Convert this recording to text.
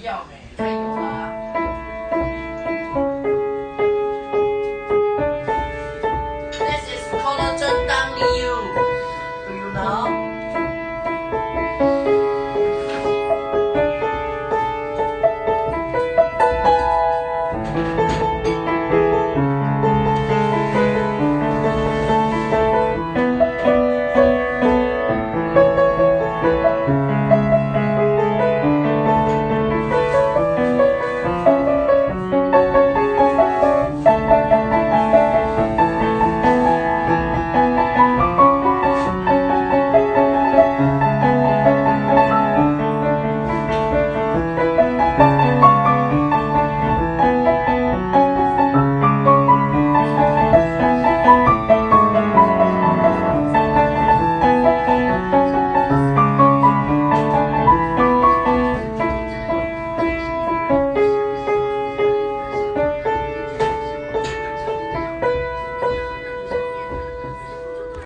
不要 meh